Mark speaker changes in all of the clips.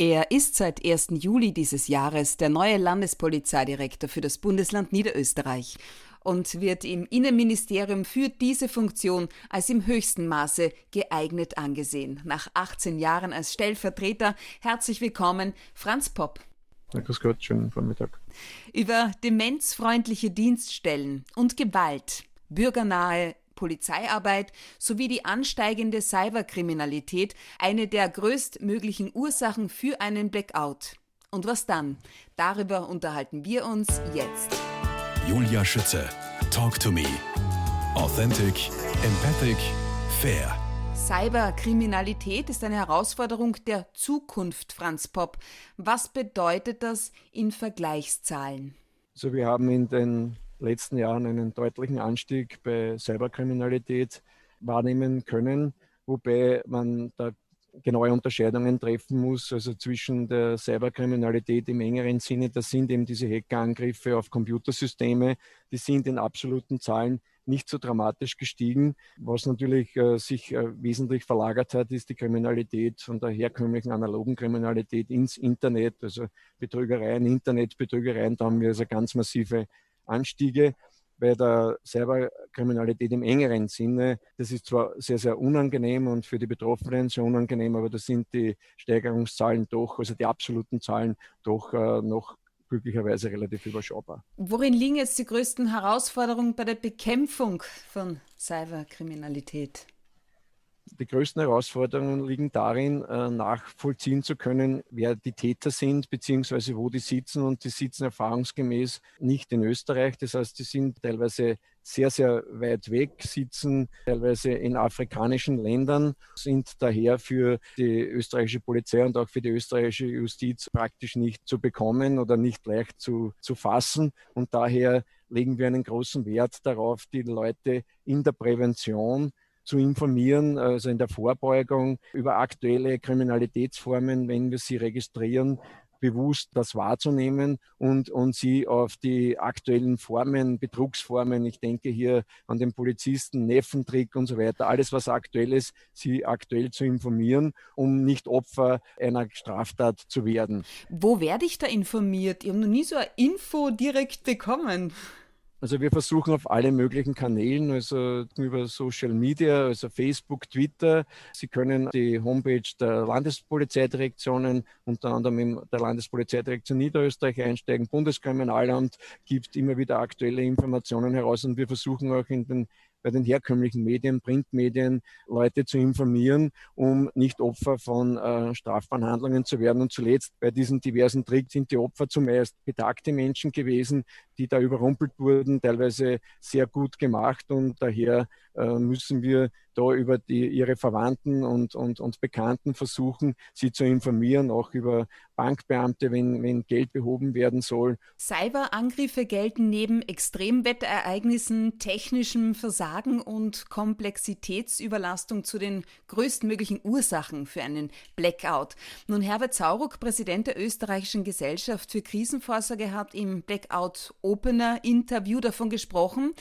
Speaker 1: Er ist seit 1. Juli dieses Jahres der neue Landespolizeidirektor für das Bundesland Niederösterreich und wird im Innenministerium für diese Funktion als im höchsten Maße geeignet angesehen. Nach 18 Jahren als Stellvertreter herzlich willkommen, Franz Popp.
Speaker 2: Ja, grüß Gott, schönen Vormittag.
Speaker 1: Über demenzfreundliche Dienststellen und Gewalt, bürgernahe Polizeiarbeit sowie die ansteigende Cyberkriminalität eine der größtmöglichen Ursachen für einen Blackout. Und was dann? Darüber unterhalten wir uns jetzt.
Speaker 3: Julia Schütze, Talk to Me. Authentic, empathic, fair.
Speaker 1: Cyberkriminalität ist eine Herausforderung der Zukunft, Franz Popp. Was bedeutet das in Vergleichszahlen?
Speaker 2: Also wir haben in den letzten Jahren einen deutlichen Anstieg bei Cyberkriminalität wahrnehmen können, wobei man da genaue Unterscheidungen treffen muss, also zwischen der Cyberkriminalität im engeren Sinne, das sind eben diese Hackerangriffe auf Computersysteme, die sind in absoluten Zahlen nicht so dramatisch gestiegen. Was natürlich äh, sich äh, wesentlich verlagert hat, ist die Kriminalität von der herkömmlichen analogen Kriminalität ins Internet, also Betrügereien, Internetbetrügereien, da haben wir also ganz massive Anstiege bei der Cyberkriminalität im engeren Sinne. Das ist zwar sehr, sehr unangenehm und für die Betroffenen sehr unangenehm, aber da sind die Steigerungszahlen doch, also die absoluten Zahlen doch äh, noch glücklicherweise relativ überschaubar.
Speaker 1: Worin liegen jetzt die größten Herausforderungen bei der Bekämpfung von Cyberkriminalität?
Speaker 2: Die größten Herausforderungen liegen darin, äh, nachvollziehen zu können, wer die Täter sind, beziehungsweise wo die sitzen. Und die sitzen erfahrungsgemäß nicht in Österreich. Das heißt, die sind teilweise sehr, sehr weit weg, sitzen teilweise in afrikanischen Ländern, sind daher für die österreichische Polizei und auch für die österreichische Justiz praktisch nicht zu bekommen oder nicht leicht zu, zu fassen. Und daher legen wir einen großen Wert darauf, die Leute in der Prävention zu informieren, also in der Vorbeugung über aktuelle Kriminalitätsformen, wenn wir sie registrieren, bewusst das wahrzunehmen und, und sie auf die aktuellen Formen, Betrugsformen, ich denke hier an den Polizisten, Neffentrick und so weiter, alles was aktuell ist, sie aktuell zu informieren, um nicht Opfer einer Straftat zu werden.
Speaker 1: Wo werde ich da informiert? Ich habe noch nie so eine Info direkt bekommen.
Speaker 2: Also wir versuchen auf alle möglichen Kanälen, also über Social Media, also Facebook, Twitter. Sie können die Homepage der Landespolizeidirektionen, unter anderem der Landespolizeidirektion Niederösterreich einsteigen. Bundeskriminalamt gibt immer wieder aktuelle Informationen heraus und wir versuchen auch in den bei den herkömmlichen Medien, Printmedien, Leute zu informieren, um nicht Opfer von äh, strafbaren Handlungen zu werden. Und zuletzt bei diesen diversen Tricks sind die Opfer zumeist betagte Menschen gewesen, die da überrumpelt wurden, teilweise sehr gut gemacht. Und daher müssen wir da über die, ihre Verwandten und, und, und Bekannten versuchen, sie zu informieren, auch über Bankbeamte, wenn, wenn Geld behoben werden soll.
Speaker 1: Cyberangriffe gelten neben Extremwetterereignissen, technischem Versagen und Komplexitätsüberlastung zu den größtmöglichen Ursachen für einen Blackout. Nun, Herbert Sauruck, Präsident der österreichischen Gesellschaft für Krisenvorsorge, hat im Blackout Opener Interview davon gesprochen,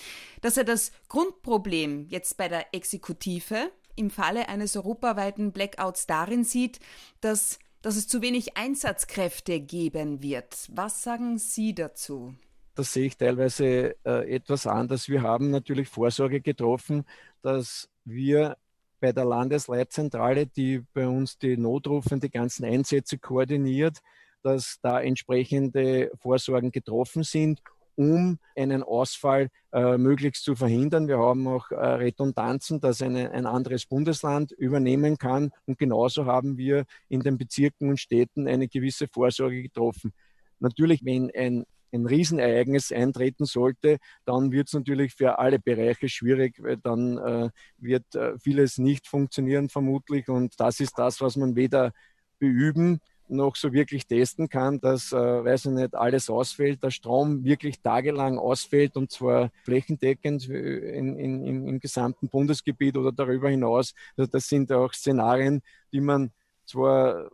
Speaker 1: dass er das Grundproblem jetzt bei der Exekutive im Falle eines europaweiten Blackouts darin sieht, dass, dass es zu wenig Einsatzkräfte geben wird. Was sagen Sie dazu?
Speaker 2: Das sehe ich teilweise äh, etwas anders. Wir haben natürlich Vorsorge getroffen, dass wir bei der Landesleitzentrale, die bei uns die Notrufen, die ganzen Einsätze koordiniert, dass da entsprechende Vorsorgen getroffen sind um einen Ausfall äh, möglichst zu verhindern. Wir haben auch äh, Redundanzen, dass eine, ein anderes Bundesland übernehmen kann. Und genauso haben wir in den Bezirken und Städten eine gewisse Vorsorge getroffen. Natürlich, wenn ein ein Riesenereignis eintreten sollte, dann wird es natürlich für alle Bereiche schwierig, weil dann äh, wird äh, vieles nicht funktionieren vermutlich. Und das ist das, was man weder beüben noch so wirklich testen kann, dass, äh, weiß ich nicht, alles ausfällt, der Strom wirklich tagelang ausfällt und zwar flächendeckend in, in, im, im gesamten Bundesgebiet oder darüber hinaus. Also das sind auch Szenarien, die man zwar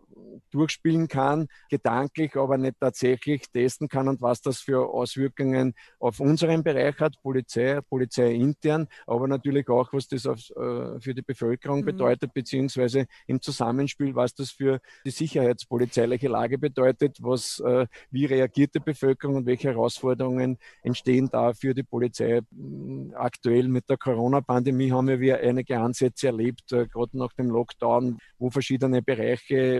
Speaker 2: durchspielen kann, gedanklich, aber nicht tatsächlich testen kann und was das für Auswirkungen auf unseren Bereich hat, Polizei, Polizei intern, aber natürlich auch, was das auf, äh, für die Bevölkerung mhm. bedeutet, beziehungsweise im Zusammenspiel, was das für die sicherheitspolizeiliche Lage bedeutet, was, äh, wie reagiert die Bevölkerung und welche Herausforderungen entstehen da für die Polizei. Aktuell mit der Corona-Pandemie haben wir einige Ansätze erlebt, äh, gerade nach dem Lockdown, wo verschiedene Bereiche,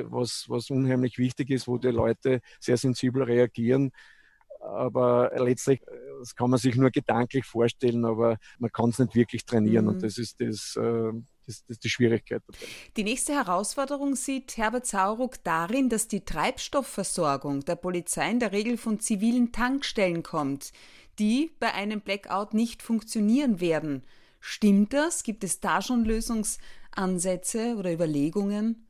Speaker 2: was, was unheimlich wichtig ist, wo die Leute sehr sensibel reagieren. Aber letztlich, das kann man sich nur gedanklich vorstellen, aber man kann es nicht wirklich trainieren. Mhm. Und das ist das, äh, das, das ist die Schwierigkeit dabei.
Speaker 1: Die nächste Herausforderung sieht Herbert Sauruck darin, dass die Treibstoffversorgung der Polizei in der Regel von zivilen Tankstellen kommt, die bei einem Blackout nicht funktionieren werden. Stimmt das? Gibt es da schon Lösungsansätze oder Überlegungen?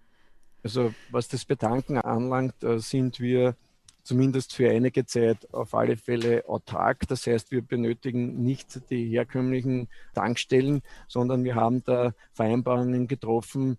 Speaker 2: Also was das Betanken anlangt, äh, sind wir zumindest für einige Zeit auf alle Fälle autark. Das heißt, wir benötigen nicht die herkömmlichen Tankstellen, sondern wir haben da Vereinbarungen getroffen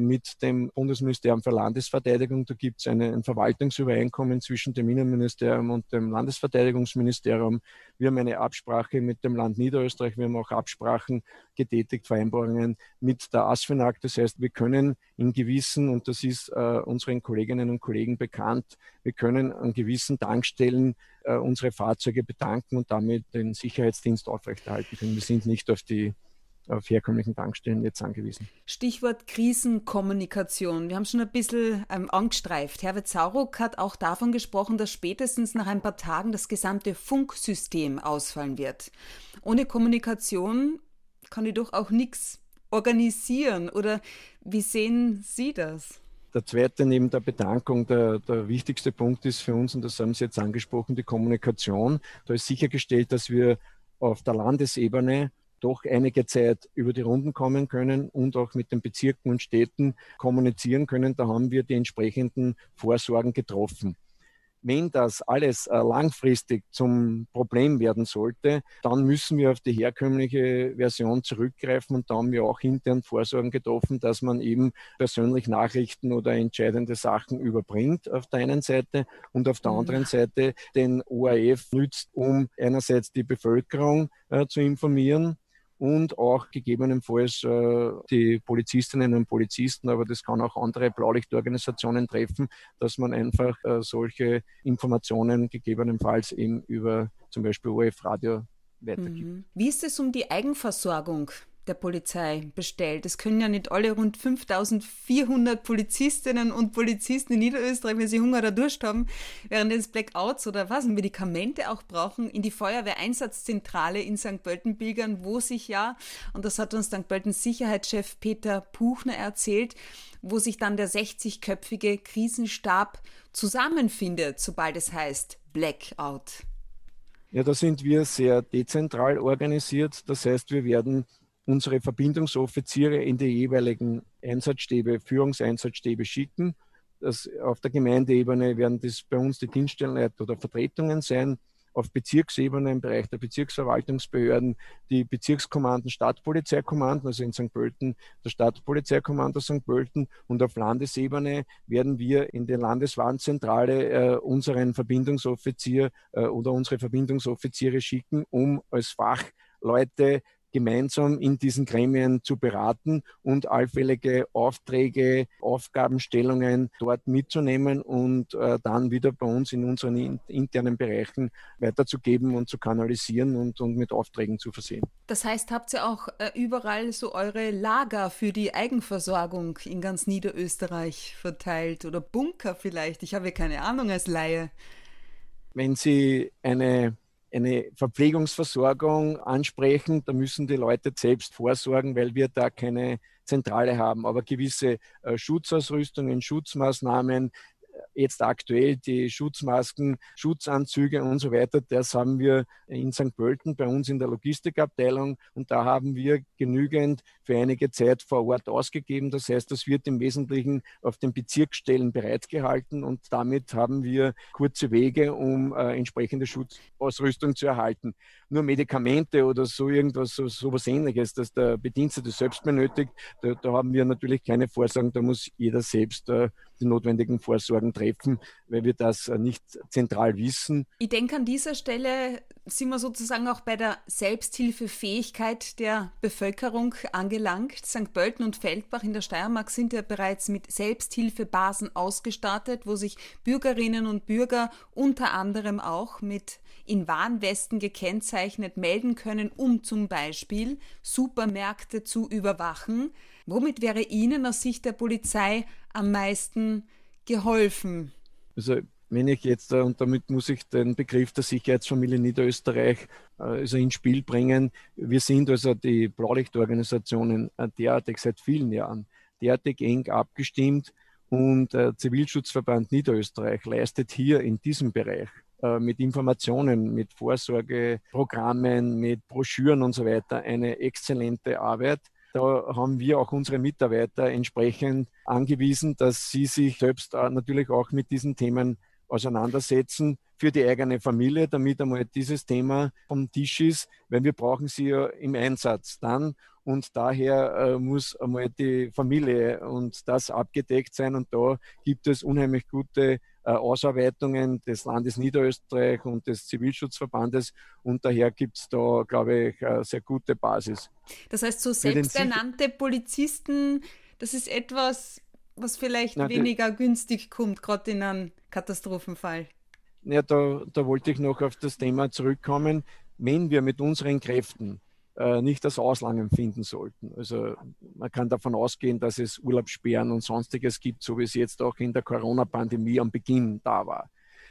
Speaker 2: mit dem Bundesministerium für Landesverteidigung. Da gibt es ein Verwaltungsübereinkommen zwischen dem Innenministerium und dem Landesverteidigungsministerium. Wir haben eine Absprache mit dem Land Niederösterreich. Wir haben auch Absprachen getätigt, Vereinbarungen mit der ASFINAG. Das heißt, wir können in gewissen, und das ist äh, unseren Kolleginnen und Kollegen bekannt, wir können an gewissen Tankstellen äh, unsere Fahrzeuge betanken und damit den Sicherheitsdienst aufrechterhalten. Wir sind nicht auf die auf herkömmlichen Tankstellen jetzt angewiesen.
Speaker 1: Stichwort Krisenkommunikation. Wir haben schon ein bisschen ähm, angestreift. Herbert Sauruck hat auch davon gesprochen, dass spätestens nach ein paar Tagen das gesamte Funksystem ausfallen wird. Ohne Kommunikation kann ich doch auch nichts organisieren. Oder wie sehen Sie das?
Speaker 2: Der zweite neben der Bedankung, der, der wichtigste Punkt ist für uns, und das haben Sie jetzt angesprochen, die Kommunikation. Da ist sichergestellt, dass wir auf der Landesebene doch einige Zeit über die Runden kommen können und auch mit den Bezirken und Städten kommunizieren können. Da haben wir die entsprechenden Vorsorgen getroffen. Wenn das alles äh, langfristig zum Problem werden sollte, dann müssen wir auf die herkömmliche Version zurückgreifen und da haben wir auch intern Vorsorgen getroffen, dass man eben persönlich Nachrichten oder entscheidende Sachen überbringt auf der einen Seite und auf der mhm. anderen Seite den ORF nützt, um einerseits die Bevölkerung äh, zu informieren, und auch gegebenenfalls äh, die Polizistinnen und Polizisten, aber das kann auch andere Blaulichtorganisationen treffen, dass man einfach äh, solche Informationen gegebenenfalls eben über zum Beispiel ORF-Radio weitergibt. Mhm.
Speaker 1: Wie ist es um die Eigenversorgung der Polizei bestellt. Es können ja nicht alle rund 5400 Polizistinnen und Polizisten in Niederösterreich, wenn sie Hunger oder Durst haben, während des Blackouts oder was, Medikamente auch brauchen, in die Feuerwehreinsatzzentrale in St. Pölten pilgern, wo sich ja, und das hat uns St. Pöltens Sicherheitschef Peter Puchner erzählt, wo sich dann der 60-köpfige Krisenstab zusammenfindet, sobald es heißt Blackout.
Speaker 2: Ja, da sind wir sehr dezentral organisiert. Das heißt, wir werden unsere Verbindungsoffiziere in die jeweiligen Einsatzstäbe, Führungseinsatzstäbe schicken. Das, auf der Gemeindeebene werden das bei uns die Dienststellenleiter oder Vertretungen sein. Auf Bezirksebene im Bereich der Bezirksverwaltungsbehörden die Bezirkskommanden, Stadtpolizeikommanden, also in St. Pölten der Stadtpolizeikommando St. Pölten und auf Landesebene werden wir in der Landeswarnzentrale äh, unseren Verbindungsoffizier äh, oder unsere Verbindungsoffiziere schicken, um als Fachleute gemeinsam in diesen Gremien zu beraten und allfällige Aufträge, Aufgabenstellungen dort mitzunehmen und äh, dann wieder bei uns in unseren in, internen Bereichen weiterzugeben und zu kanalisieren und, und mit Aufträgen zu versehen.
Speaker 1: Das heißt, habt ihr auch äh, überall so eure Lager für die Eigenversorgung in ganz Niederösterreich verteilt oder Bunker vielleicht? Ich habe keine Ahnung als Laie.
Speaker 2: Wenn Sie eine eine Verpflegungsversorgung ansprechen, da müssen die Leute selbst vorsorgen, weil wir da keine Zentrale haben. Aber gewisse äh, Schutzausrüstungen, Schutzmaßnahmen, jetzt aktuell die Schutzmasken, Schutzanzüge und so weiter, das haben wir in St. Pölten bei uns in der Logistikabteilung und da haben wir genügend für einige Zeit vor Ort ausgegeben. Das heißt, das wird im Wesentlichen auf den Bezirksstellen bereitgehalten und damit haben wir kurze Wege, um äh, entsprechende Schutzausrüstung zu erhalten. Nur Medikamente oder so irgendwas, so, so ähnliches, dass der Bedienstete selbst benötigt, da, da haben wir natürlich keine Vorsorgen, da muss jeder selbst äh, die notwendigen Vorsorgen treffen, weil wir das äh, nicht zentral wissen.
Speaker 1: Ich denke, an dieser Stelle sind wir sozusagen auch bei der Selbsthilfefähigkeit der Bevölkerung angelangt. St. Pölten und Feldbach in der Steiermark sind ja bereits mit Selbsthilfebasen ausgestattet, wo sich Bürgerinnen und Bürger unter anderem auch mit in Warnwesten gekennzeichnet melden können, um zum Beispiel Supermärkte zu überwachen. Womit wäre Ihnen aus Sicht der Polizei am meisten geholfen?
Speaker 2: Also wenn ich jetzt, äh, und damit muss ich den Begriff der Sicherheitsfamilie Niederösterreich äh, also ins Spiel bringen, wir sind also die Blaulichtorganisationen äh, derartig seit vielen Jahren derartig eng abgestimmt und der Zivilschutzverband Niederösterreich leistet hier in diesem Bereich mit Informationen, mit Vorsorgeprogrammen, mit Broschüren und so weiter eine exzellente Arbit. Da haben wir auch unsere Mitarbeiter entsprechend angewiesen, dass sie sich selbst natürlich auch mit diesen Themen auseinandersetzen für die eigene Familie, damit einmal dieses Thema vom Tisch ist, weil wir brauchen sie ja im Einsatz dann. Und daher äh, muss einmal die Familie und das abgedeckt sein. Und da gibt es unheimlich gute äh, Ausarbeitungen des Landes Niederösterreich und des Zivilschutzverbandes und daher gibt es da, glaube ich, eine sehr gute Basis.
Speaker 1: Das heißt, so selbsternannte Polizisten, das ist etwas, was vielleicht Na, weniger günstig kommt, gerade in einem Katastrophenfall.
Speaker 2: Ja, da, da wollte ich noch auf das Thema zurückkommen. Wenn wir mit unseren Kräften äh, nicht das Auslangen finden sollten. Also man kann davon ausgehen, dass es Urlaubssperren und sonstiges gibt, so wie es jetzt auch in der Corona-Pandemie am Beginn da war.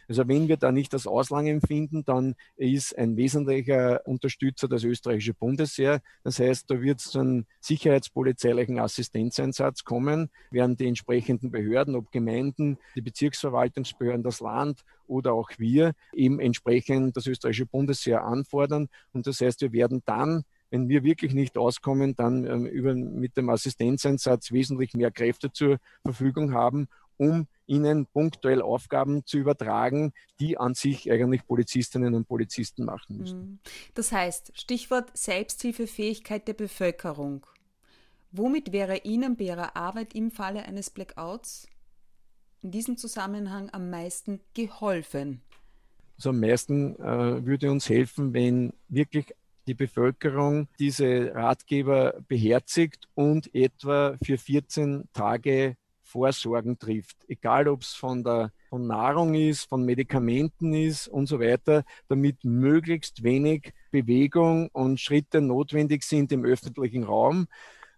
Speaker 2: Also wenn wir da nicht das Auslangen finden, dann ist ein wesentlicher Unterstützer das österreichische Bundesheer. Das heißt, da wird es zu einem sicherheitspolizeilichen Assistenzeinsatz kommen, werden die entsprechenden Behörden, ob Gemeinden, die Bezirksverwaltungsbehörden, das Land oder auch wir eben entsprechend das österreichische Bundesheer anfordern. Und das heißt, wir werden dann wenn wir wirklich nicht auskommen, dann ähm, über, mit dem Assistenzeinsatz wesentlich mehr Kräfte zur Verfügung haben, um ihnen punktuell Aufgaben zu übertragen, die an sich eigentlich Polizistinnen und Polizisten machen müssen. Mhm.
Speaker 1: Das heißt, Stichwort Selbsthilfefähigkeit der Bevölkerung. Womit wäre Ihnen bei Ihrer Arbeit im Falle eines Blackouts in diesem Zusammenhang am meisten geholfen?
Speaker 2: Also am meisten äh, würde uns helfen, wenn wirklich die Bevölkerung diese Ratgeber beherzigt und etwa für 14 Tage Vorsorgen trifft. Egal, ob es von von Nahrung ist, von Medikamenten ist und so weiter, damit möglichst wenig Bewegung und Schritte notwendig sind im öffentlichen Raum.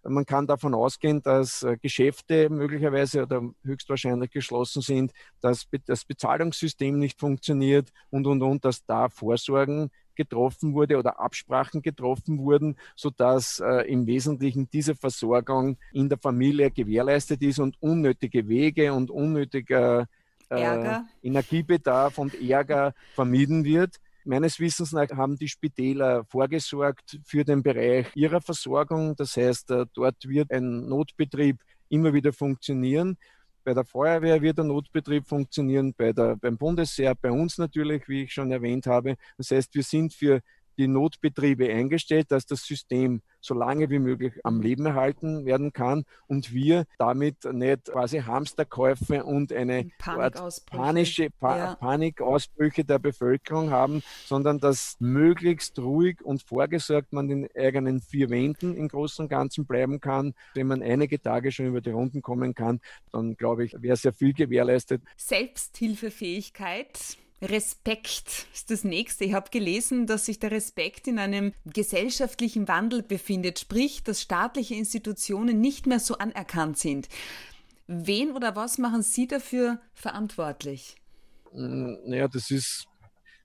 Speaker 2: Man kann davon ausgehen, dass äh, Geschäfte möglicherweise oder höchstwahrscheinlich geschlossen sind, dass das Bezahlungssystem nicht funktioniert und, und, und, dass da Vorsorgen getroffen wurde oder Absprachen getroffen wurden, sodass äh, im Wesentlichen diese Versorgung in der Familie gewährleistet ist und unnötige Wege und unnötiger äh, Energiebedarf und Ärger vermieden wird. Meines Wissens nach haben die Spitäler vorgesorgt für den Bereich ihrer Versorgung. Das heißt, äh, dort wird ein Notbetrieb immer wieder funktionieren. Bei der Feuerwehr wird der Notbetrieb funktionieren, bei der, beim Bundesheer, bei uns natürlich, wie ich schon erwähnt habe. Das heißt, wir sind für die Notbetriebe eingestellt, dass das System so lange wie möglich am Leben erhalten werden kann und wir damit nicht quasi Hamsterkäufe und eine panische pa ja. Panikausbrüche der Bevölkerung haben, sondern dass möglichst ruhig und vorgesorgt man in eigenen vier Wänden im Großen und Ganzen bleiben kann. Wenn man einige Tage schon über die Runden kommen kann, dann glaube ich, wäre sehr viel gewährleistet.
Speaker 1: Selbsthilfefähigkeit Respekt ist das nächste. Ich habe gelesen, dass sich der Respekt in einem gesellschaftlichen Wandel befindet, sprich, dass staatliche Institutionen nicht mehr so anerkannt sind. Wen oder was machen Sie dafür verantwortlich?
Speaker 2: Hm, naja, das ist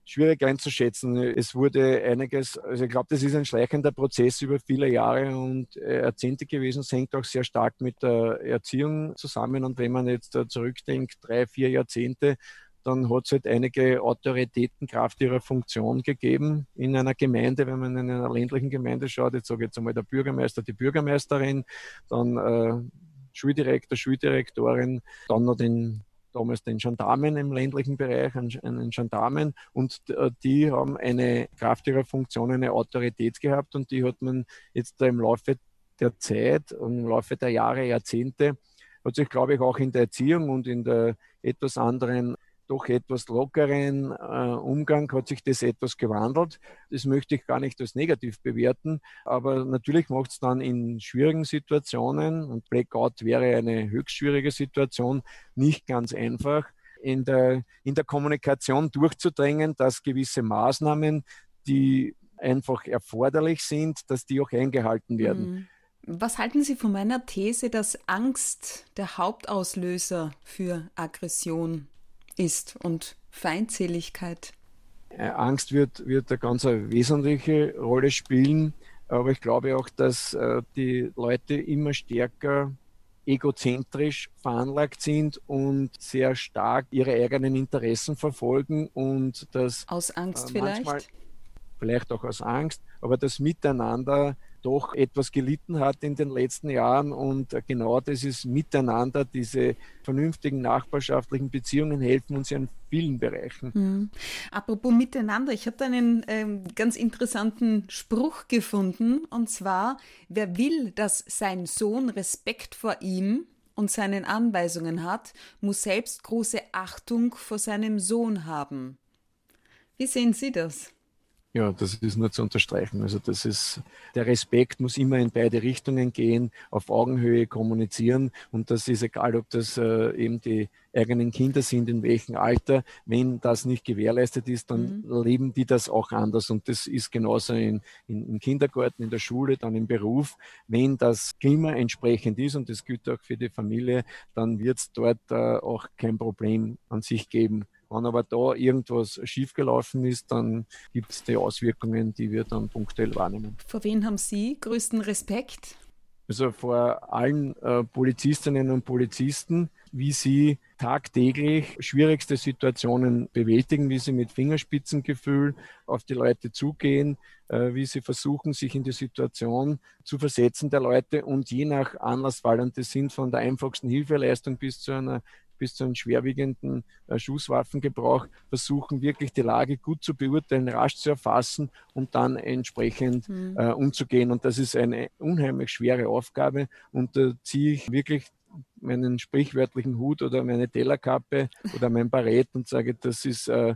Speaker 2: schwierig einzuschätzen. Es wurde einiges, also ich glaube, das ist ein schleichender Prozess über viele Jahre und äh, Jahrzehnte gewesen. Es hängt auch sehr stark mit der Erziehung zusammen. Und wenn man jetzt zurückdenkt, drei, vier Jahrzehnte, dann hat es halt einige Autoritäten Kraft ihrer Funktion gegeben in einer Gemeinde, wenn man in einer ländlichen Gemeinde schaut, jetzt sage ich jetzt einmal der Bürgermeister, die Bürgermeisterin, dann äh, Schuldirektor, Schuldirektorin, dann noch den damals den Gendarmen im ländlichen Bereich, einen Gendarmen. Und äh, die haben eine Kraft ihrer Funktion, eine Autorität gehabt. Und die hat man jetzt im Laufe der Zeit im Laufe der Jahre, Jahrzehnte, hat sich, glaube ich, auch in der Erziehung und in der etwas anderen doch etwas lockeren äh, Umgang hat sich das etwas gewandelt. Das möchte ich gar nicht als negativ bewerten, aber natürlich macht es dann in schwierigen Situationen, und Blackout wäre eine höchst schwierige Situation, nicht ganz einfach, in der, in der Kommunikation durchzudrängen, dass gewisse Maßnahmen, die einfach erforderlich sind, dass die auch eingehalten werden.
Speaker 1: Mhm. Was halten Sie von meiner These, dass Angst der Hauptauslöser für Aggression ist und Feindseligkeit?
Speaker 2: Äh, Angst wird, wird eine ganz wesentliche Rolle spielen, aber ich glaube auch, dass äh, die Leute immer stärker egozentrisch veranlagt sind und sehr stark ihre eigenen Interessen verfolgen und das
Speaker 1: aus Angst äh, vielleicht
Speaker 2: vielleicht auch aus Angst, aber das Miteinander doch etwas gelitten hat in den letzten Jahren und genau dieses Miteinander, diese vernünftigen nachbarschaftlichen Beziehungen helfen uns ja in vielen Bereichen.
Speaker 1: Mhm. Apropos Miteinander, ich habe da einen ähm, ganz interessanten Spruch gefunden und zwar, wer will, dass sein Sohn Respekt vor ihm und seinen Anweisungen hat, muss selbst große Achtung vor seinem Sohn haben. Wie sehen Sie das?
Speaker 2: Ja, das ist nur zu unterstreichen. Also das ist, der Respekt muss immer in beide Richtungen gehen, auf Augenhöhe kommunizieren und das ist egal, ob das äh, eben die eigenen Kinder sind, in welchem Alter. Wenn das nicht gewährleistet ist, dann mhm. leben die das auch anders und das ist genauso in, in, im Kindergarten, in der Schule, dann im Beruf. Wenn das Klima entsprechend ist und das gilt auch für die Familie, dann wird es dort äh, auch kein Problem an sich geben. Wenn aber da irgendwas schiefgelaufen ist, dann gibt es die Auswirkungen, die wir dann punktuell wahrnehmen.
Speaker 1: Vor wen haben Sie größten Respekt?
Speaker 2: Also vor allen äh, Polizistinnen und Polizisten, wie sie tagtäglich schwierigste Situationen bewältigen, wie sie mit Fingerspitzengefühl auf die Leute zugehen, äh, wie sie versuchen, sich in die Situation zu versetzen der Leute und je nach Anlassfall, und das sind von der einfachsten Hilfeleistung bis zu einer bis zu einem schwerwiegenden äh, Schusswaffengebrauch versuchen, wirklich die Lage gut zu beurteilen, rasch zu erfassen und dann entsprechend mhm. äh, umzugehen. Und das ist eine unheimlich schwere Aufgabe und da ziehe ich wirklich meinen sprichwörtlichen Hut oder meine Tellerkappe oder mein Barett und sage, das ist äh,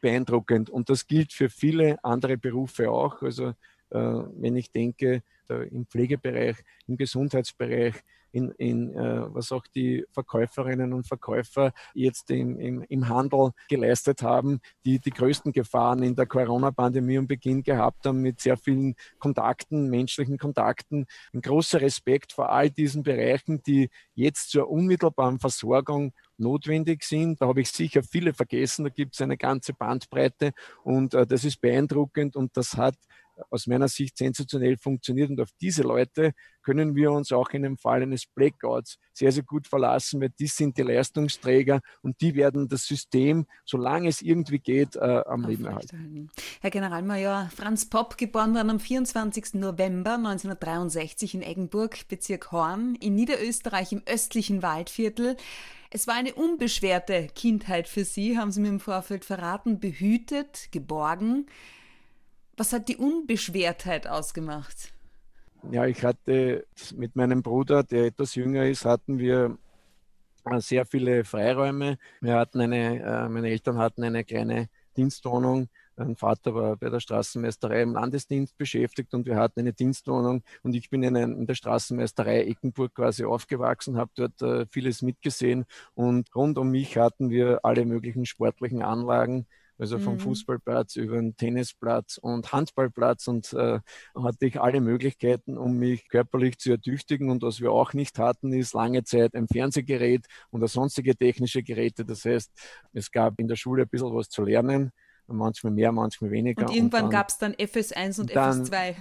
Speaker 2: beeindruckend. Und das gilt für viele andere Berufe auch. Also äh, wenn ich denke, im Pflegebereich, im Gesundheitsbereich, in, in äh, was auch die Verkäuferinnen und Verkäufer jetzt im, im, im Handel geleistet haben, die die größten Gefahren in der Corona-Pandemie am Beginn gehabt haben mit sehr vielen Kontakten, menschlichen Kontakten. Ein großer Respekt vor all diesen Bereichen, die jetzt zur unmittelbaren Versorgung notwendig sind. Da habe ich sicher viele vergessen. Da gibt es eine ganze Bandbreite und äh, das ist beeindruckend und das hat aus meiner Sicht sensationell funktioniert. Und auf diese Leute können wir uns auch in dem Fall eines Blackouts sehr, sehr gut verlassen, weil die sind die Leistungsträger und die werden das System, solange es irgendwie geht, äh, am Leben erhalten.
Speaker 1: Herr Generalmajor Franz Popp, geboren worden am 24. November 1963 in Eggenburg, Bezirk Horn, in Niederösterreich im östlichen Waldviertel. Es war eine unbeschwerte Kindheit für Sie, haben Sie mir im Vorfeld verraten, behütet, geborgen. Was hat die Unbeschwertheit ausgemacht?
Speaker 2: Ja, ich hatte mit meinem Bruder, der etwas jünger ist, hatten wir äh, sehr viele Freiräume. Wir hatten eine, äh, meine Eltern hatten eine kleine Dienstwohnung. Mein Vater war bei der Straßenmeisterei im Landesdienst beschäftigt und wir hatten eine Dienstwohnung und ich bin in, in der Straßenmeisterei Eckenburg quasi aufgewachsen, habe dort äh, vieles mitgesehen und rund um mich hatten wir alle möglichen sportlichen Anlagen also vom mhm. Fußballplatz über den Tennisplatz und Handballplatz und äh, hatte ich alle Möglichkeiten, um mich körperlich zu ertüchtigen. Und was wir auch nicht hatten, ist lange Zeit ein Fernsehgerät oder sonstige technische Geräte. Das heißt, es gab in der Schule ein bisschen was zu lernen. manchmal mehr, manchmal weniger.
Speaker 1: Und irgendwann gab es dann FS1 und
Speaker 2: dann,
Speaker 1: FS2.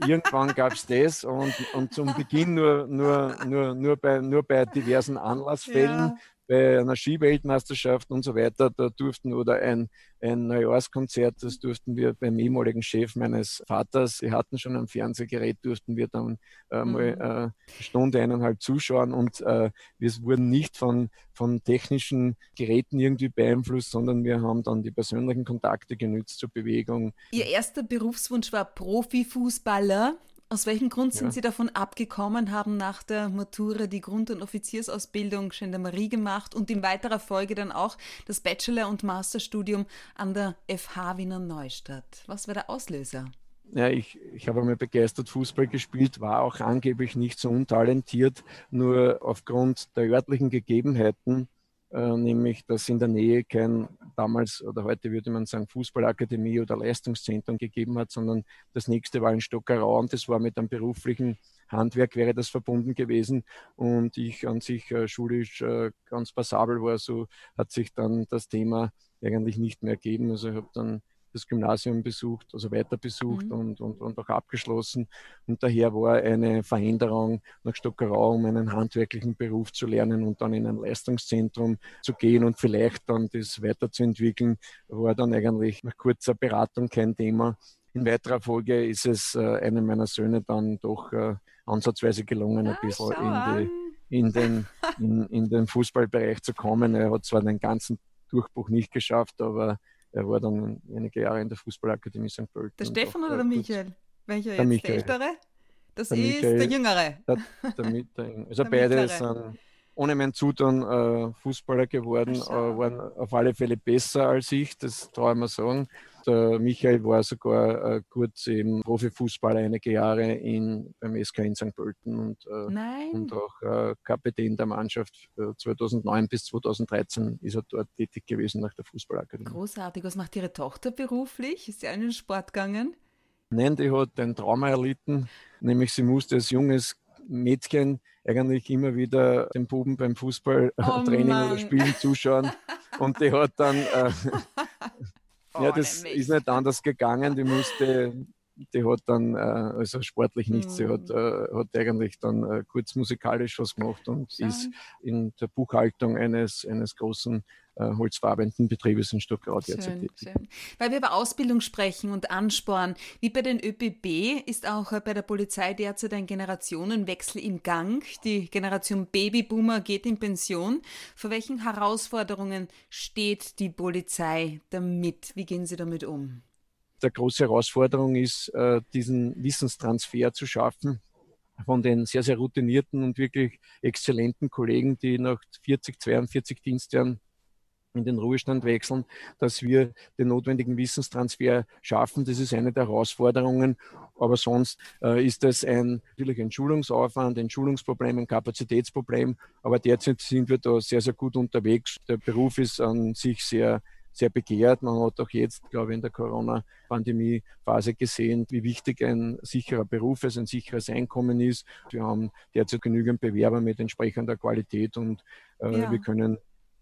Speaker 2: irgendwann gab es das und, und zum Beginn nur, nur, nur, nur, bei, nur bei diversen Anlassfällen. Ja bei einer Skiweltmeisterschaft und so weiter, da durften oder ein, ein Neujahrskonzert, das durften wir beim ehemaligen Chef meines Vaters, wir hatten schon ein Fernsehgerät, durften wir dann äh, mhm. mal äh, eine Stunde, eineinhalb zuschauen und äh, wir wurden nicht von, von technischen Geräten irgendwie beeinflusst, sondern wir haben dann die persönlichen Kontakte genützt zur Bewegung.
Speaker 1: Ihr erster Berufswunsch war Profifußballer. Aus welchem Grund sind ja. Sie davon abgekommen, haben nach der Matura die Grund- und Offiziersausbildung Gendarmerie gemacht und in weiterer Folge dann auch das Bachelor- und Masterstudium an der FH Wiener Neustadt? Was war der Auslöser?
Speaker 2: Ja, ich, ich habe einmal begeistert Fußball gespielt, war auch angeblich nicht so untalentiert, nur aufgrund der örtlichen Gegebenheiten äh, nämlich dass in der Nähe kein damals oder heute würde man sagen Fußballakademie oder Leistungszentrum gegeben hat, sondern das nächste war in Stockerau und das war mit einem beruflichen Handwerk wäre das verbunden gewesen und ich an sich äh, schulisch äh, ganz passabel war, so hat sich dann das Thema eigentlich nicht mehr ergeben. Also ich habe dann das Gymnasium besucht, also weiter besucht mhm. und, und, und auch abgeschlossen. Und daher war eine Veränderung nach Stockerau, um einen handwerklichen Beruf zu lernen und dann in ein Leistungszentrum zu gehen und vielleicht dann das weiterzuentwickeln, war dann eigentlich nach kurzer Beratung kein Thema. In weiterer Folge ist es äh, einem meiner Söhne dann doch äh, ansatzweise gelungen, ein bisschen in, die, in, den, in, in den Fußballbereich zu kommen. Er hat zwar den ganzen Durchbruch nicht geschafft, aber er war dann einige Jahre in der Fußballakademie St. Pölten.
Speaker 1: Der Stefan oder der Michael? Welcher der jetzt? Michael. Der Ältere? Das der ist Michael, der Jüngere. Der,
Speaker 2: der, also beide sind ohne mein Zutun äh, Fußballer geworden, äh, waren auf alle Fälle besser als ich, das traue ich mir sagen. Der Michael war sogar äh, kurz eben Profifußballer einige Jahre in, beim SK in St. Pölten und, äh, und auch äh, Kapitän der Mannschaft. 2009 bis 2013 ist er dort tätig gewesen nach der Fußballakademie.
Speaker 1: Großartig. Was macht Ihre Tochter beruflich? Ist sie in den Sport gegangen?
Speaker 2: Nein, die hat ein Trauma erlitten, nämlich sie musste als junges Mädchen eigentlich immer wieder den Buben beim Fußballtraining oh oder Spielen zuschauen. Und die hat dann äh, ja, das ist nicht anders gegangen. Die musste, die hat dann, äh, also sportlich nichts, sie hat, mhm. äh, hat eigentlich dann äh, kurz musikalisch was gemacht und Schau. ist in der Buchhaltung eines, eines großen äh, holzfarbenden Betriebes in Stuttgart derzeit tätig. Schön.
Speaker 1: Weil wir über Ausbildung sprechen und Ansporn, wie bei den ÖBB ist auch bei der Polizei derzeit ein Generationenwechsel im Gang. Die Generation Babyboomer geht in Pension. Vor welchen Herausforderungen steht die Polizei damit? Wie gehen Sie damit um?
Speaker 2: Der große Herausforderung ist, äh, diesen Wissenstransfer zu schaffen von den sehr, sehr routinierten und wirklich exzellenten Kollegen, die nach 40, 42 Dienstjahren in den Ruhestand wechseln, dass wir den notwendigen Wissenstransfer schaffen. Das ist eine der Herausforderungen. Aber sonst äh, ist das ein, natürlich ein Schulungsaufwand, ein Schulungsproblem, ein Kapazitätsproblem. Aber derzeit sind wir da sehr, sehr gut unterwegs. Der Beruf ist an sich sehr, sehr begehrt. Man hat auch jetzt, glaube ich, in der Corona-Pandemie-Phase gesehen, wie wichtig ein sicherer Beruf ist, ein sicheres Einkommen ist. Wir haben derzeit genügend Bewerber mit entsprechender Qualität und äh, ja. wir können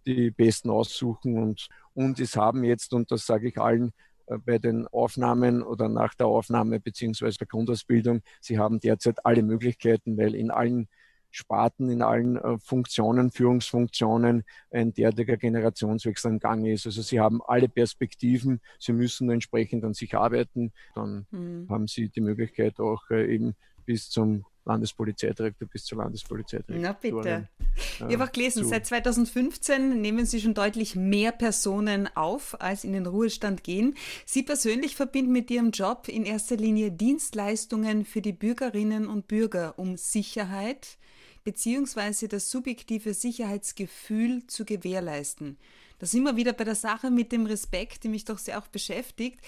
Speaker 2: die Besten aussuchen und, und es haben jetzt, und das sage ich allen, äh, bei den Aufnahmen oder nach der Aufnahme beziehungsweise der Grundausbildung, sie haben derzeit alle Möglichkeiten, weil in allen Sparten, in allen äh, Funktionen, Führungsfunktionen ein derartiger Generationswechsel im Gang ist. Also sie haben alle Perspektiven, sie müssen entsprechend an sich arbeiten, dann mhm. haben sie die Möglichkeit auch äh, eben bis zum Landespolizeidirektor bis zur Landespolizeidirektorin.
Speaker 1: Na bitte. ich habe auch gelesen, seit 2015 nehmen Sie schon deutlich mehr Personen auf, als in den Ruhestand gehen. Sie persönlich verbinden mit Ihrem Job in erster Linie Dienstleistungen für die Bürgerinnen und Bürger, um Sicherheit bzw. das subjektive Sicherheitsgefühl zu gewährleisten. Da sind wir wieder bei der Sache mit dem Respekt, die mich doch sehr auch beschäftigt.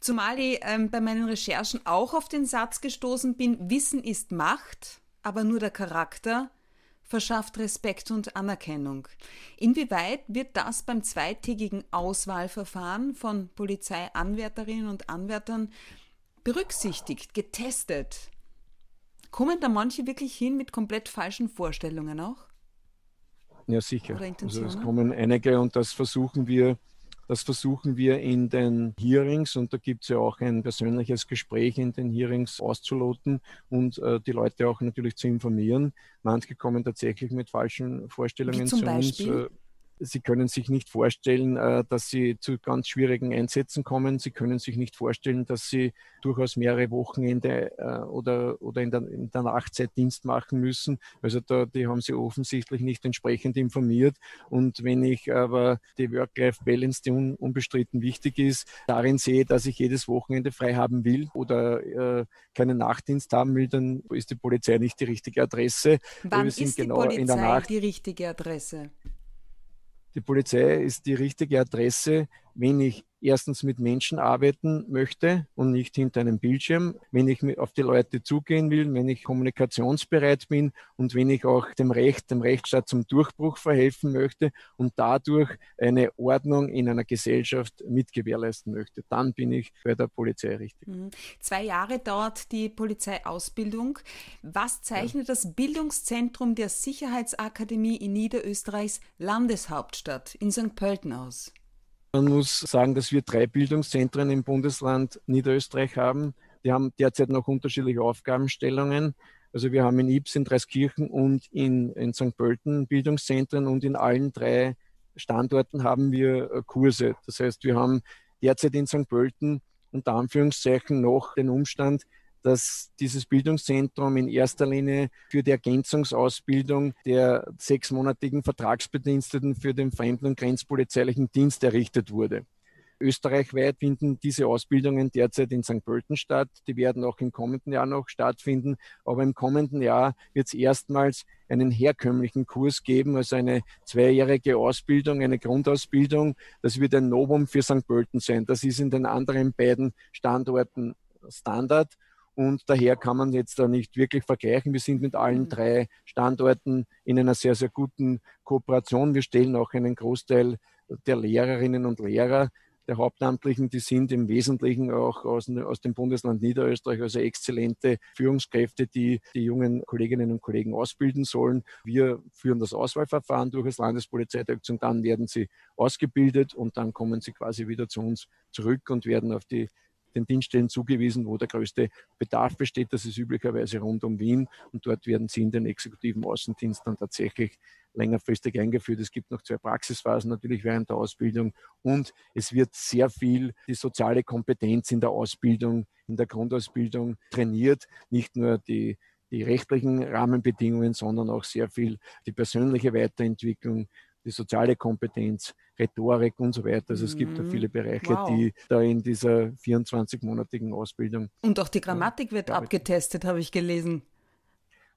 Speaker 1: Zumal ich ähm, bei meinen Recherchen auch auf den Satz gestoßen bin, Wissen ist Macht, aber nur der Charakter verschafft Respekt und Anerkennung. Inwieweit wird das beim zweitägigen Auswahlverfahren von Polizeianwärterinnen und Anwärtern berücksichtigt, getestet? Kommen da manche wirklich hin mit komplett falschen Vorstellungen auch?
Speaker 2: Ja, sicher. Also es kommen einige und das versuchen wir Das versuchen wir in den Hearings und da gibt es ja auch ein persönliches Gespräch in den Hearings auszuloten und äh, die Leute auch natürlich zu informieren. Manche kommen tatsächlich mit falschen Vorstellungen zu
Speaker 1: Beispiel?
Speaker 2: uns. Äh, Sie können sich nicht vorstellen, äh, dass Sie zu ganz schwierigen Einsätzen kommen. Sie können sich nicht vorstellen, dass Sie durchaus mehrere Wochenende äh, oder, oder in, der, in der Nachtzeit Dienst machen müssen. Also da, die haben Sie offensichtlich nicht entsprechend informiert. Und wenn ich aber die Work-Life-Balance, die un, unbestritten wichtig ist, darin sehe, dass ich jedes Wochenende frei haben will oder äh, keinen Nachtdienst haben will, dann ist die Polizei nicht die richtige Adresse.
Speaker 1: Wann ist die genau Polizei die richtige Adresse?
Speaker 2: Die Polizei ist die richtige Adresse, wenn ich erstens mit Menschen arbeiten möchte und nicht hinter einem Bildschirm, wenn ich auf die Leute zugehen will, wenn ich kommunikationsbereit bin und wenn ich auch dem Recht, dem Rechtsstaat zum Durchbruch verhelfen möchte und dadurch eine Ordnung in einer Gesellschaft mitgewährleisten möchte, dann bin ich bei der Polizei richtig. Mhm.
Speaker 1: Zwei Jahre dauert die Polizeiausbildung. Was zeichnet ja. das Bildungszentrum der Sicherheitsakademie in Niederösterreichs Landeshauptstadt in St. Pölten aus?
Speaker 2: Man muss sagen, dass wir drei Bildungszentren im Bundesland Niederösterreich haben. Die haben derzeit noch unterschiedliche Aufgabenstellungen. Also wir haben in Ibs, in Dreiskirchen und in, in St. Pölten Bildungszentren und in allen drei Standorten haben wir äh, Kurse. Das heißt, wir haben derzeit in St. Pölten unter Anführungszeichen noch den Umstand, dass dieses Bildungszentrum in erster Linie für die Ergänzungsausbildung der sechsmonatigen Vertragsbediensteten für den Fremden- und Grenzpolizeilichen Dienst errichtet wurde. Österreichweit finden diese Ausbildungen derzeit in St. Pölten statt. Die werden auch im kommenden Jahr noch stattfinden. Aber im kommenden Jahr wird es erstmals einen herkömmlichen Kurs geben, also eine zweijährige Ausbildung, eine Grundausbildung. Das wird ein Novum für St. Pölten sein. Das ist in den anderen beiden Standorten Standard. Und daher kann man jetzt da nicht wirklich vergleichen. Wir sind mit allen mhm. drei Standorten in einer sehr, sehr guten Kooperation. Wir stellen auch einen Großteil der Lehrerinnen und Lehrer der Hauptamtlichen, die sind im Wesentlichen auch aus, aus, dem Bundesland Niederösterreich, also exzellente Führungskräfte, die die jungen Kolleginnen und Kollegen ausbilden sollen. Wir führen das Auswahlverfahren durch als Landespolizeidirektion, dann werden sie ausgebildet und dann kommen sie quasi wieder zu uns zurück und werden auf die den Dienststellen zugewiesen, wo der größte Bedarf besteht. Das ist üblicherweise rund um Wien und dort werden sie in den exekutiven Außendienst dann tatsächlich längerfristig eingeführt. Es gibt noch zwei Praxisphasen natürlich während der Ausbildung und es wird sehr viel die soziale Kompetenz in der Ausbildung, in der Grundausbildung trainiert, nicht nur die die rechtlichen Rahmenbedingungen, sondern auch sehr viel die persönliche Weiterentwicklung, die soziale Kompetenz, Rhetorik und so weiter. Also es gibt da mhm. viele Bereiche, wow. die da in dieser 24-monatigen Ausbildung.
Speaker 1: Und auch die Grammatik wird abgetestet, habe ich gelesen.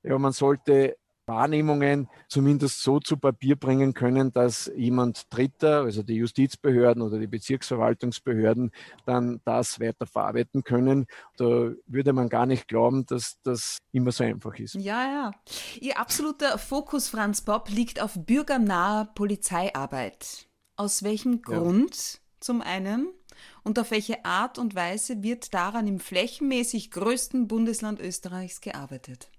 Speaker 2: Ja, man sollte Wahrnehmungen zumindest so zu Papier bringen können, dass jemand Dritter, also die Justizbehörden oder die Bezirksverwaltungsbehörden, dann das weiter verarbeiten können. Da würde man gar nicht glauben, dass das immer so einfach ist.
Speaker 1: Ja, ja. Ihr absoluter Fokus, Franz Bob, liegt auf bürgernaher Polizeiarbeit. Aus welchem Grund ja. zum einen? Und auf welche Art und Weise wird daran im flächenmäßig größten Bundesland Österreichs gearbeitet?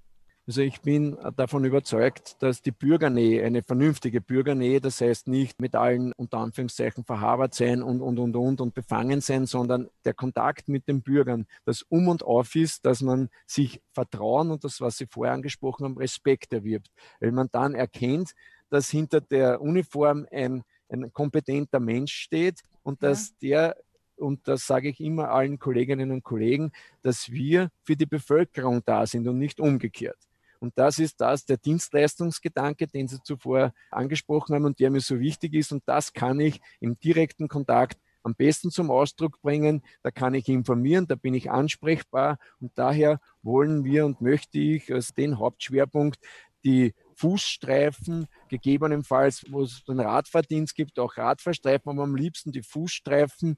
Speaker 2: Also ich bin davon überzeugt, dass die Bürgernähe, eine vernünftige Bürgernähe, das heißt nicht mit allen unter Anführungszeichen verhabert sein und, und, und, und und befangen sein, sondern der Kontakt mit den Bürgern, das Um und Auf ist, dass man sich Vertrauen und das, was Sie vorher angesprochen haben, Respekt erwirbt. Weil man dann erkennt, dass hinter der Uniform ein, ein kompetenter Mensch steht und dass der und das sage ich immer allen Kolleginnen und Kollegen, dass wir für die Bevölkerung da sind und nicht umgekehrt. Und das ist das, der Dienstleistungsgedanke, den Sie zuvor angesprochen haben und der mir so wichtig ist. Und das kann ich im direkten Kontakt am besten zum Ausdruck bringen. Da kann ich informieren, da bin ich ansprechbar. Und daher wollen wir und möchte ich als den Hauptschwerpunkt die Fußstreifen, gegebenenfalls, wo es den Radfahrdienst gibt, auch Radfahrstreifen, aber am liebsten die Fußstreifen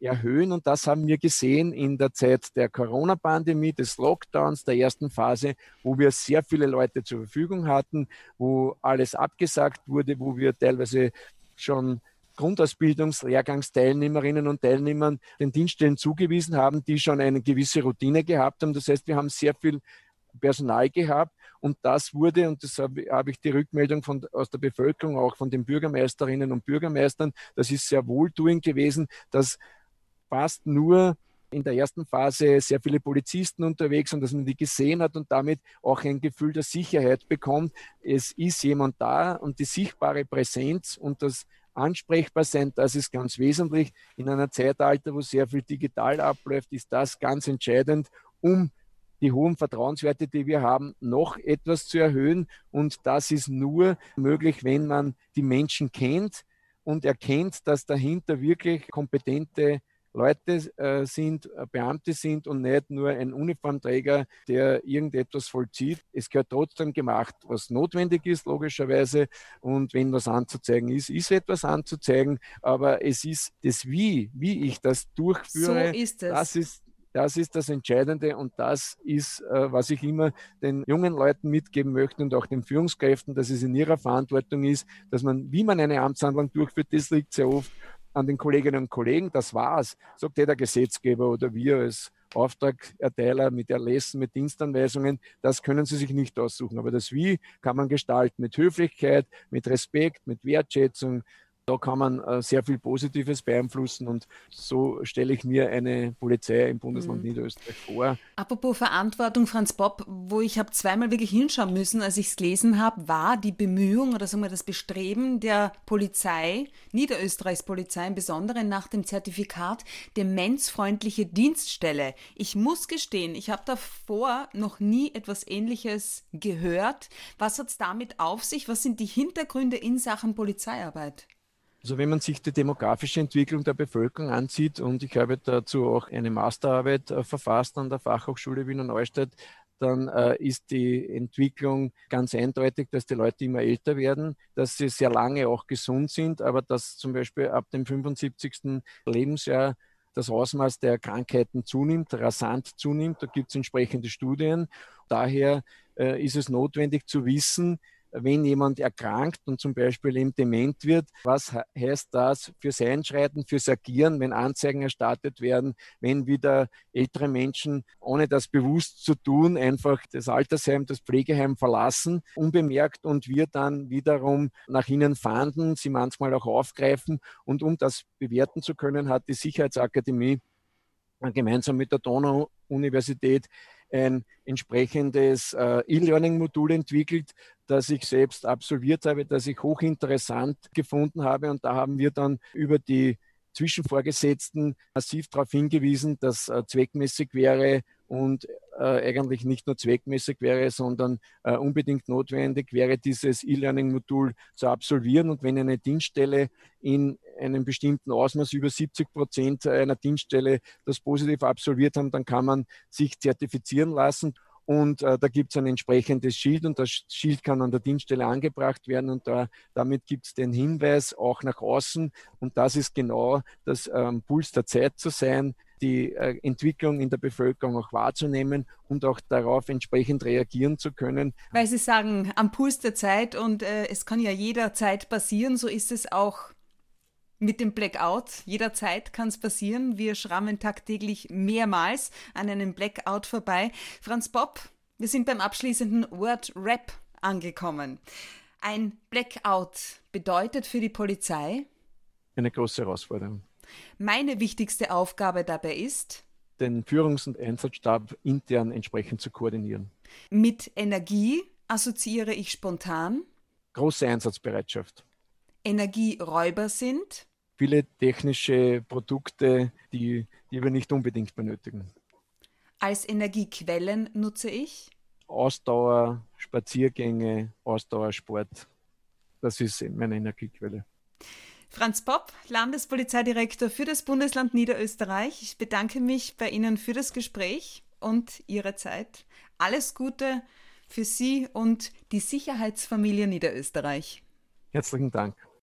Speaker 2: erhöhen. Und das haben wir gesehen in der Zeit der Corona-Pandemie, des Lockdowns, der ersten Phase, wo wir sehr viele Leute zur Verfügung hatten, wo alles abgesagt wurde, wo wir teilweise schon Grundausbildungslehrgangsteilnehmerinnen und Teilnehmern den Dienststellen zugewiesen haben, die schon eine gewisse Routine gehabt haben. Das heißt, wir haben sehr viel Personal gehabt Und das wurde, und das habe hab ich die Rückmeldung von, aus der Bevölkerung, auch von den Bürgermeisterinnen und Bürgermeistern, das ist sehr wohltuend gewesen, dass fast nur in der ersten Phase sehr viele Polizisten unterwegs und dass man die gesehen hat und damit auch ein Gefühl der Sicherheit bekommt. Es ist jemand da und die sichtbare Präsenz und das ansprechbar sein, das ist ganz wesentlich. In einer Zeitalter, wo sehr viel digital abläuft, ist das ganz entscheidend, um die hohen Vertrauenswerte, die wir haben, noch etwas zu erhöhen. Und das ist nur möglich, wenn man die Menschen kennt und erkennt, dass dahinter wirklich kompetente Leute äh, sind, äh, Beamte sind und nicht nur ein Uniformträger, der irgendetwas vollzieht. Es gehört trotzdem gemacht, was notwendig ist, logischerweise. Und wenn was anzuzeigen ist, ist etwas anzuzeigen. Aber es ist das Wie, wie ich das durchführe,
Speaker 1: so ist es.
Speaker 2: das ist das ist das Entscheidende und das ist, äh, was ich immer den jungen Leuten mitgeben möchte und auch den Führungskräften, dass es in ihrer Verantwortung ist, dass man, wie man eine Amtshandlung durchführt, das liegt sehr oft an den Kolleginnen und Kollegen, das war's, sagt der Gesetzgeber oder wir als Auftragerteiler mit Erlässen, mit Dienstanweisungen, das können Sie sich nicht aussuchen. Aber das Wie kann man gestalten mit Höflichkeit, mit Respekt, mit Wertschätzung, da kann man äh, sehr viel Positives beeinflussen und so stelle ich mir eine Polizei im Bundesland mhm. Niederösterreich vor.
Speaker 1: Apropos Verantwortung, Franz Bob, wo ich habe zweimal wirklich hinschauen müssen, als ich es gelesen habe, war die Bemühung oder sagen wir das Bestreben der Polizei, Niederösterreichs Polizei im Besonderen nach dem Zertifikat demenzfreundliche Dienststelle. Ich muss gestehen, ich habe davor noch nie etwas Ähnliches gehört. Was hat es damit auf sich? Was sind die Hintergründe in Sachen Polizeiarbeit?
Speaker 2: Also wenn man sich die demografische Entwicklung der Bevölkerung ansieht, und ich habe dazu auch eine Masterarbeit äh, verfasst an der Fachhochschule Wiener Neustadt, dann äh, ist die Entwicklung ganz eindeutig, dass die Leute immer älter werden, dass sie sehr lange auch gesund sind, aber dass zum Beispiel ab dem 75. Lebensjahr das Ausmaß der Krankheiten zunimmt, rasant zunimmt. Da gibt es entsprechende Studien. Daher äh, ist es notwendig zu wissen, wenn jemand erkrankt und zum Beispiel eben dement wird, was heißt das fürs Einschreiten, fürs Agieren, wenn Anzeigen erstattet werden, wenn wieder ältere Menschen, ohne das bewusst zu tun, einfach das Altersheim, das Pflegeheim verlassen, unbemerkt und wir dann wiederum nach ihnen fahnden, sie manchmal auch aufgreifen. Und um das bewerten zu können, hat die Sicherheitsakademie gemeinsam mit der Donau-Universität ein entsprechendes äh, E-Learning-Modul entwickelt, das ich selbst absolviert habe, das ich hochinteressant gefunden habe. Und da haben wir dann über die Zwischenvorgesetzten massiv darauf hingewiesen, dass äh, zweckmäßig wäre und äh, eigentlich nicht nur zweckmäßig wäre, sondern äh, unbedingt notwendig wäre, dieses E-Learning-Modul zu absolvieren. Und wenn eine Dienststelle in einem bestimmten Ausmaß über 70 Prozent einer Dienststelle das positiv absolviert haben, dann kann man sich zertifizieren lassen. Und äh, da gibt es ein entsprechendes Schild und das Schild kann an der Dienststelle angebracht werden und da, damit gibt es den Hinweis auch nach außen. Und das ist genau das ähm, Puls der Zeit zu sein, die äh, Entwicklung in der Bevölkerung auch wahrzunehmen und auch darauf entsprechend reagieren zu können.
Speaker 1: Weil Sie sagen, am Puls der Zeit und äh, es kann ja jederzeit passieren, so ist es auch mit dem Blackout. Jederzeit kann es passieren. Wir schrammen tagtäglich mehrmals an einem Blackout vorbei. Franz Bob, wir sind beim abschließenden Word Rap angekommen. Ein Blackout bedeutet für die Polizei
Speaker 2: eine große Herausforderung.
Speaker 1: Meine wichtigste Aufgabe dabei ist,
Speaker 2: den Führungs- und Einsatzstab intern entsprechend zu koordinieren.
Speaker 1: Mit Energie assoziiere ich spontan.
Speaker 2: Große Einsatzbereitschaft.
Speaker 1: Energieräuber sind
Speaker 2: viele technische Produkte, die, die wir nicht unbedingt benötigen.
Speaker 1: Als Energiequellen nutze ich?
Speaker 2: Ausdauer, Spaziergänge, Ausdauersport. Das ist meine Energiequelle.
Speaker 1: Franz Popp, Landespolizeidirektor für das Bundesland Niederösterreich. Ich bedanke mich bei Ihnen für das Gespräch und Ihre Zeit. Alles Gute für Sie und die Sicherheitsfamilie Niederösterreich.
Speaker 2: Herzlichen Dank.